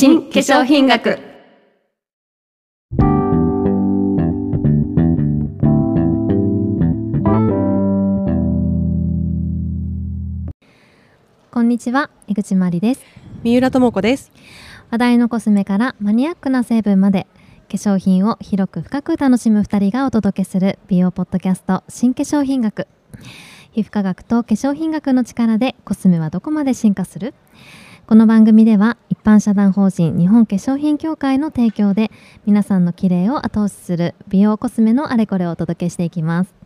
新化粧品学。こんにちは江口まりです。三浦智子です。話題のコスメからマニアックな成分まで化粧品を広く深く楽しむ2人がお届けする美容ポッドキャスト新化粧品学。皮膚科学と化粧品学の力でコスメはどこまで進化する？この番組では一般社団法人日本化粧品協会の提供で皆さんの綺麗を後押しする美容コスメのあれこれをお届けしていきます。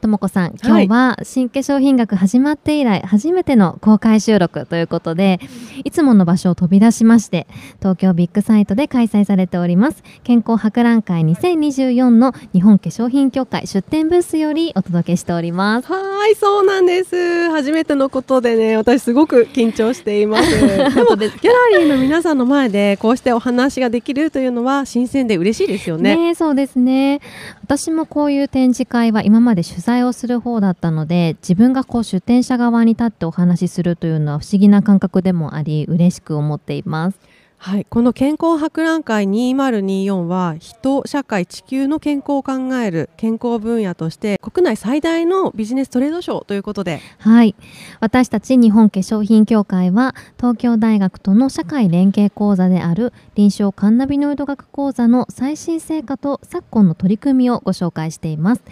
ともこさん今日は新化粧品学始まって以来初めての公開収録ということでいつもの場所を飛び出しまして東京ビッグサイトで開催されております健康博覧会2024の日本化粧品協会出展ブースよりお届けしております。はいそうなんです。初めてのことでね私すごく緊張しています。でもギャラリーの皆さんの前でこうしてお話ができるというのは新鮮で嬉しいですよね。ねそうですね。私もこういう展示会は今まで取材をする方だったので自分がこう出展者側に立ってお話しするというのは不思議な感覚でもあり嬉しく思っています。はい、この健康博覧会2024は人、社会、地球の健康を考える健康分野として国内最大のビジネストレードショーということで。はい。私たち日本化粧品協会は東京大学との社会連携講座である臨床カンナビノイド学講座の最新成果と昨今の取り組みをご紹介しています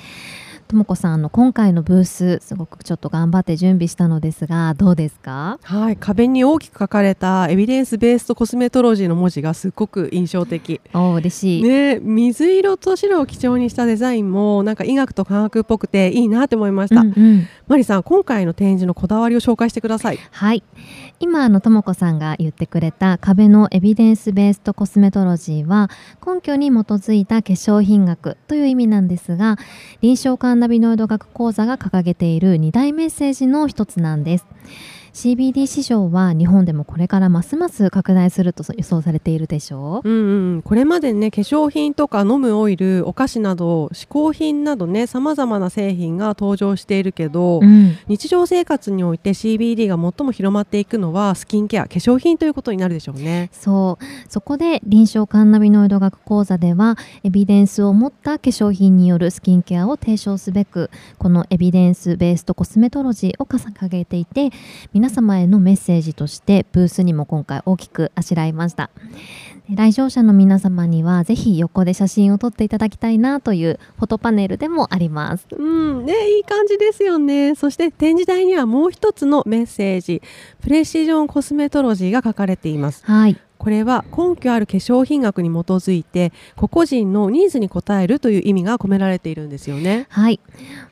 ともこさんあの今回のブースすごくちょっと頑張って準備したのですがどうですか？はい壁に大きく書かれたエビデンスベーストコスメトロジーの文字がすごく印象的。お嬉しい。ね水色と白を基調にしたデザインもなんか医学と科学っぽくていいなって思いました、うんうん、マリさん今回の展示のこだわりを紹介してください。はい。今あのともこさんが言ってくれた壁のエビデンスベーストコスメトロジーは根拠に基づいた化粧品学という意味なんですが臨床カナビノイド学講座が掲げている2大メッセージの一つなんです。CBD 市場は日本でもこれからますます拡大すると予想されているでしょう、うんうん、これまでね化粧品とか飲むオイルお菓子など嗜好品などねさまざまな製品が登場しているけど、うん、日常生活において CBD が最も広まっていくのはスキンケア化粧品ということになるでしょうね。そう。そこで臨床カンナビノイド学講座ではエビデンスを持った化粧品によるスキンケアを提唱すべくこのエビデンスベーストコスメトロジーを掲げていて皆皆様へのメッセージとしてブースにも今回大きくあしらいました。来場者の皆様にはぜひ横で写真を撮っていただきたいなというフォトパネルでもあります。うんねいい感じですよね。そして展示台にはもう一つのメッセージ。プレシジョンコスメトロジーが書かれています。はい。これは根拠ある化粧品学に基づいて個々人のニーズに応えるという意味が込められているんですよね。はい。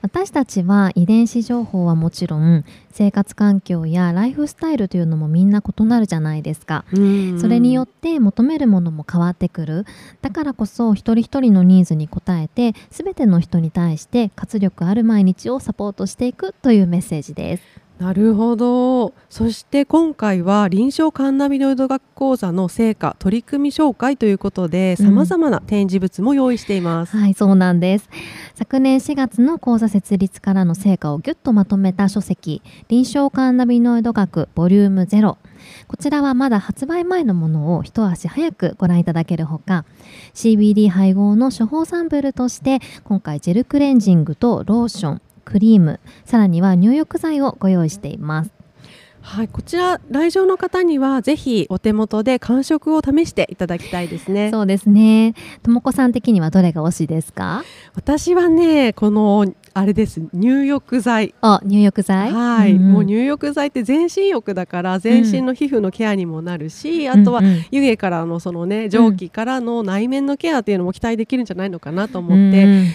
私たちは遺伝子情報はもちろん生活環境やライフスタイルというのもみんな異なるじゃないですか。それによって求めるものも変わってくる。だからこそ一人一人のニーズに応えて全ての人に対して活力ある毎日をサポートしていくというメッセージです。なるほど。そして今回は臨床カンナビノイド学講座の成果取り組み紹介ということでさまざまな展示物も用意しています、うん、はいそうなんです。昨年4月の講座設立からの成果をぎゅっとまとめた書籍臨床カンナビノイド学ボリューム0こちらはまだ発売前のものを一足早くご覧いただけるほか CBD 配合の処方サンプルとして今回ジェルクレンジングとローションクリームさらには入浴剤をご用意していますはい、こちら来場の方にはぜひお手元で感触を試していただきたいですね。そうですね。ともこさん的にはどれが推しですか？私はね、このあれです入浴剤。あ、入浴剤？はい、うんうん、もう入浴剤って全身浴だから全身の皮膚のケアにもなるし、うん、あとは湯気からのそのね蒸気からの内面のケアっていうのも期待できるんじゃないのかなと思って。うん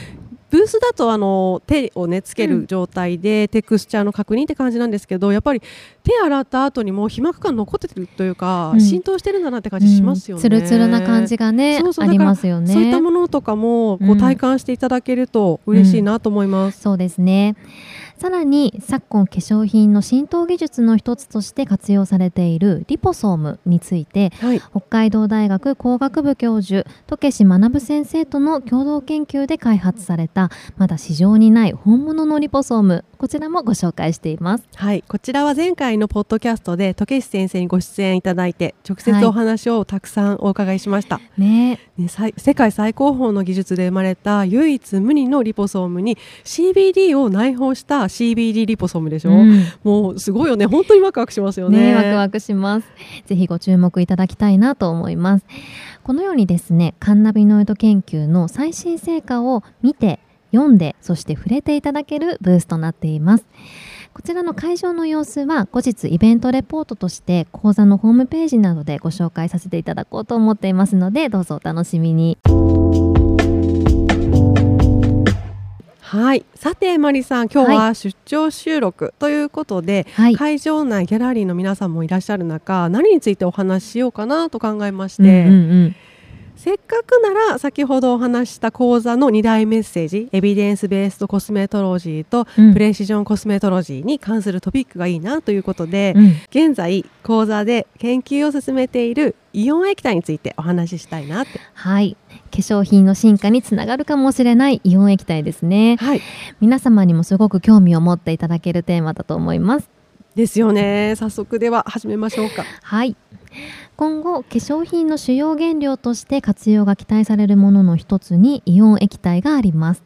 ブースだとあの手をねつける状態でテクスチャーの確認って感じなんですけどやっぱり手洗った後にも皮膜感残ってるというか、うん、浸透してるんだなって感じしますよね。つるつるな感じがねそうそうありますよね。そういったものとかもこう体感していただけると嬉しいなと思います。うん、そうですね。さらに昨今化粧品の浸透技術の一つとして活用されているリポソームについて、はい、北海道大学工学部教授渡慶学先生との共同研究で開発されたまだ市場にない本物のリポソームこちらもご紹介しています。はいこちらは前回のポッドキャストで時石先生にご出演いただいて直接お話をたくさんお伺いしました、はい、ねね世界最高峰の技術で生まれた唯一無二のリポソームに CBD を内包した CBD リポソームでしょ、うん、もうすごいよね本当にワクワクしますよね、ね、ワクワクします。ぜひご注目いただきたいなと思います。このようにですねカンナビノイド研究の最新成果を見て読んでそして触れていただけるブースとなっています。こちらの会場の様子は後日イベントレポートとして講座のホームページなどでご紹介させていただこうと思っていますのでどうぞお楽しみに。はい。さてマリさん今日は出張収録ということで、はい、会場内ギャラリーの皆さんもいらっしゃる中何についてお話ししようかなと考えまして、うんうんうんせっかくなら先ほどお話した講座の2大メッセージエビデンスベースドコスメトロジーとプレシジョンコスメトロジーに関するトピックがいいなということで、うん、現在講座で研究を進めているイオン液体についてお話ししたいなって。はい。化粧品の進化につながるかもしれないイオン液体ですね、はい、皆様にもすごく興味を持っていただけるテーマだと思いますですよね。早速では始めましょうか。はい。今後化粧品の主要原料として活用が期待されるものの一つにイオン液体があります。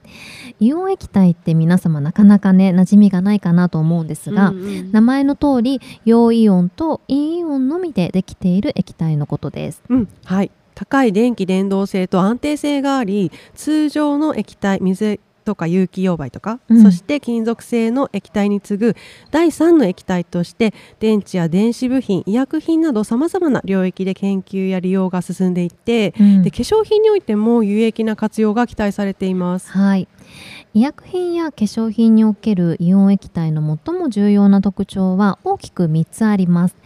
イオン液体って皆様なかなかね馴染みがないかなと思うんですが、うんうん、名前の通り陽イオンと陰イオンのみでできている液体のことです、うん、はい。高い電気伝導性と安定性があり通常の液体水とか有機溶媒とか、うん、そして金属製の液体に次ぐ第3の液体として電池や電子部品医薬品などさまざまな領域で研究や利用が進んでいって、うん、で化粧品においても有益な活用が期待されています。はい。医薬品や化粧品におけるイオン液体の最も重要な特徴は大きく3つあります。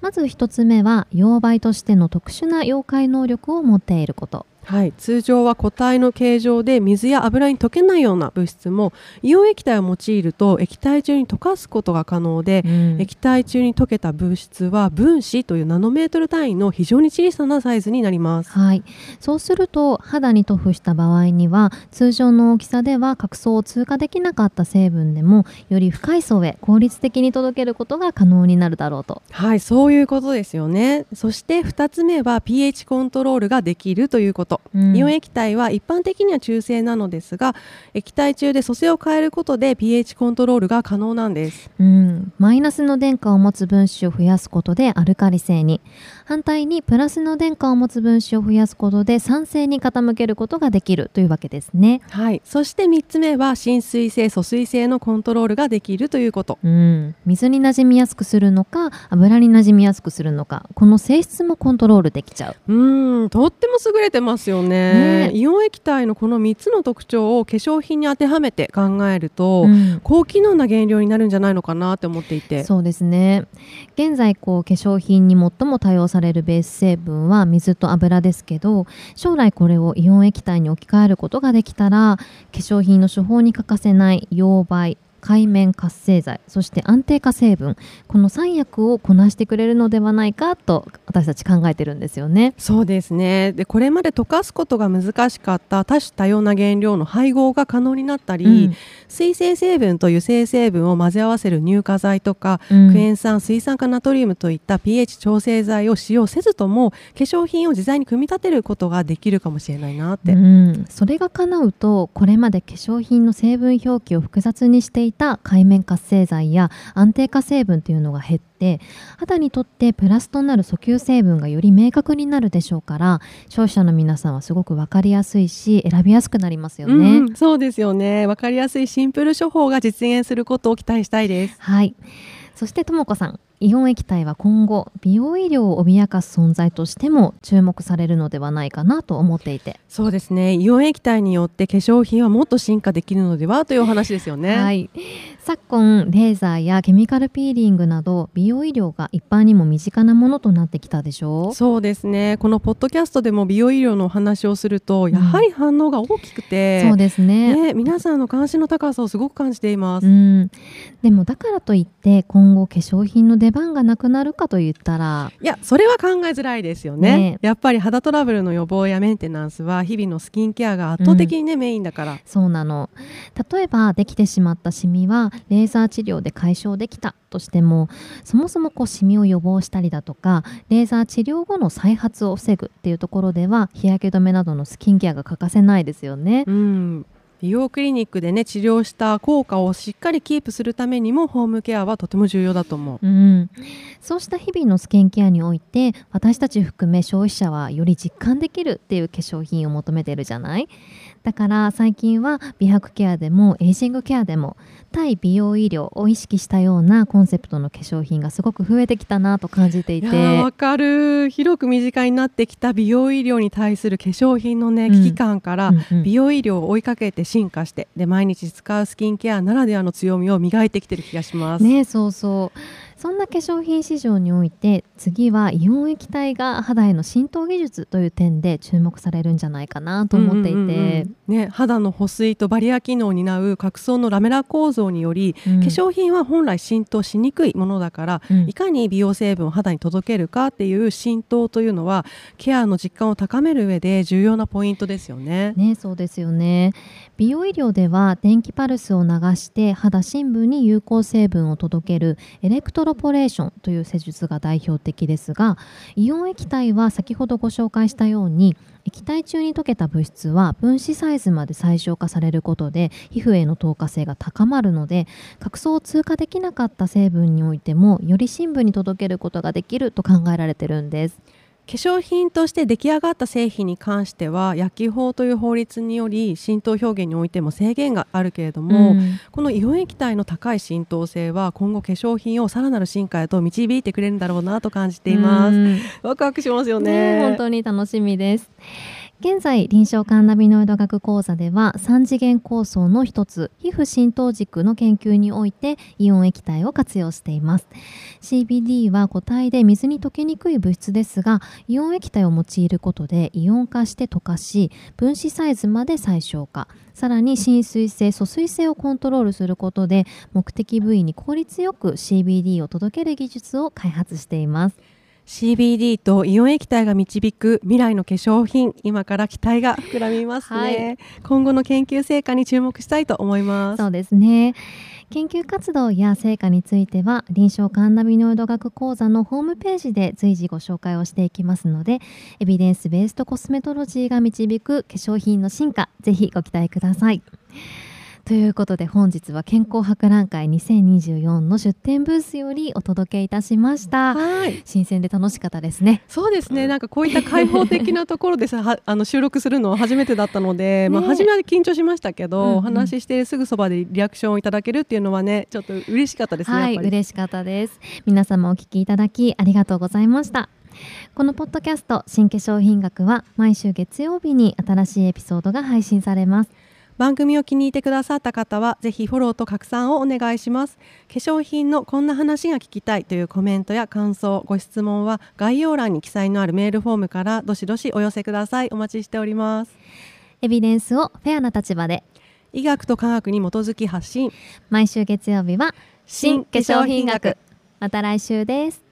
まず1つ目は溶媒としての特殊な溶解能力を持っていることはい、通常は固体の形状で水や油に溶けないような物質もイオン液体を用いると液体中に溶かすことが可能で、うん、液体中に溶けた物質は分子というナノメートル単位の非常に小さなサイズになります、はい、そうすると肌に塗布した場合には通常の大きさでは角層を通過できなかった成分でもより深い層へ効率的に届けることが可能になるだろうと。はい。そういうことですよね。そして2つ目は pH コントロールができるということと、うん、イオン液体は一般的には中性なのですが液体中で組成を変えることで pH コントロールが可能なんです、うん、マイナスの電荷を持つ分子を増やすことでアルカリ性に。反対にプラスの電荷を持つ分子を増やすことで酸性に傾けることができるというわけですね。はい。そして3つ目は浸水性疎水性のコントロールができるということ、うん、水に馴染みやすくするのか油に馴染みやすくするのかこの性質もコントロールできちゃう。うん。とっても優れてますよね、ね、イオン液体のこの3つの特徴を化粧品に当てはめて考えると、うん、高機能な原料になるんじゃないのかなって思っていて。そうですね現在こう化粧品に最も多用されるベース成分は水と油ですけど将来これをイオン液体に置き換えることができたら化粧品の処方に欠かせない溶媒海面活性剤そして安定化成分この3役をこなしてくれるのではないかと私たち考えてるんですよね。そうですね。でこれまで溶かすことが難しかった多種多様な原料の配合が可能になったり、うん、水性成分と油性成分を混ぜ合わせる乳化剤とか、うん、クエン酸水酸化ナトリウムといった pH 調整剤を使用せずとも化粧品を自在に組み立てることができるかもしれないなって、うん、それが叶うとこれまで化粧品の成分表記を複雑にしていた海面活性剤や安定化成分というのが減って肌にとってプラスとなる訴求成分がより明確になるでしょうから消費者の皆さんはすごく分かりやすいし選びやすくなりますよね、うん、そうですよね。分かりやすいシンプル処方が実現することを期待したいです。はい。そしてともこさんイオン液体は今後美容医療を脅かす存在としても注目されるのではないかなと思っていて。そうですね。イオン液体によって化粧品はもっと進化できるのではというお話ですよね、はい、昨今レーザーやケミカルピーリングなど美容医療が一般にも身近なものとなってきたでしょう。そうですね。このポッドキャストでも美容医療のお話をするとやはり反応が大きくて、うん、そうですね、ね、皆さんの関心の高さをすごく感じています、うん、でもだからといって今後化粧品の出番がなくなるかと言ったら。いやそれは考えづらいですよね、ね、やっぱり肌トラブルの予防やメンテナンスは日々のスキンケアが圧倒的にね、うん、メインだから。そうなの。例えばできてしまったシミはレーザー治療で解消できたとしてもそもそもこうシミを予防したりだとかレーザー治療後の再発を防ぐっていうところでは日焼け止めなどのスキンケアが欠かせないですよね。うん美容クリニックでね治療した効果をしっかりキープするためにもホームケアはとても重要だと思う、うん、そうした日々のスキンケアにおいて私たち含め消費者はより実感できるっていう化粧品を求めてるじゃない？だから最近は美白ケアでもエイジングケアでも対美容医療を意識したようなコンセプトの化粧品がすごく増えてきたなと感じていて。わかる。広く身近になってきた美容医療に対する化粧品のね、危機感から美容医療を追いかけて進化してで毎日使うスキンケアならではの強みを磨いてきてる気がします。ねそうそう。そんな化粧品市場において次はイオン液体が肌への浸透技術という点で注目されるんじゃないかなと思っていて、うんうんうんね、肌の保水とバリア機能を担う角層のラメラ構造により、うん、化粧品は本来浸透しにくいものだから、うん、いかに美容成分を肌に届けるかっていう浸透というのはケアの実感を高める上で重要なポイントですよね。ねそうですよね。美容医療では電気パルスを流して肌深部に有効成分を届けるエレクトロポレーションという施術が代表的ですがイオン液体は先ほどご紹介したように液体中に溶けた物質は分子サイズまで最小化されることで皮膚への透過性が高まるので角層を通過できなかった成分においてもより深部に届けることができると考えられてるんです。化粧品として出来上がった製品に関しては薬機法という法律により浸透表現においても制限があるけれども、うん、このイオン液体の高い浸透性は今後化粧品をさらなる進化へと導いてくれるんだろうなと感じています、うん、ワクワクしますよね、ね、本当に楽しみです現在臨床カンナビノイド学講座では3次元構想の一つ皮膚浸透軸の研究においてイオン液体を活用しています。CBD は固体で水に溶けにくい物質ですがイオン液体を用いることでイオン化して溶かし分子サイズまで最小化。さらに浸水性疎水性をコントロールすることで目的部位に効率よく CBD を届ける技術を開発しています。CBD とイオン液体が導く未来の化粧品。今から期待が膨らみますね、はい、今後の研究成果に注目したいと思います。そうですね。研究活動や成果については臨床カンナビノイド学講座のホームページで随時ご紹介をしていきますのでエビデンスベーストコスメトロジーが導く化粧品の進化ぜひご期待くださいということで本日は健康博覧会2024の出展ブースよりお届けいたしました。はい。新鮮で楽しかったですね。そうですね。なんかこういった開放的なところでさ あの収録するのは初めてだったので、ね、まあ初めは緊張しましたけど、うんうん、お話ししてすぐそばでリアクションをいただけるっていうのはねちょっと嬉しかったですねはい嬉しかったです。皆様お聞きいただきありがとうございました。このポッドキャスト新化粧品学は毎週月曜日に新しいエピソードが配信されます番組を気に入ってくださった方はぜひフォローと拡散をお願いします。化粧品のこんな話が聞きたいというコメントや感想ご質問は概要欄に記載のあるメールフォームからどしどしお寄せください。お待ちしております。エビデンスをフェアな立場で。医学と科学に基づき発信。毎週月曜日は新化粧品学。また来週です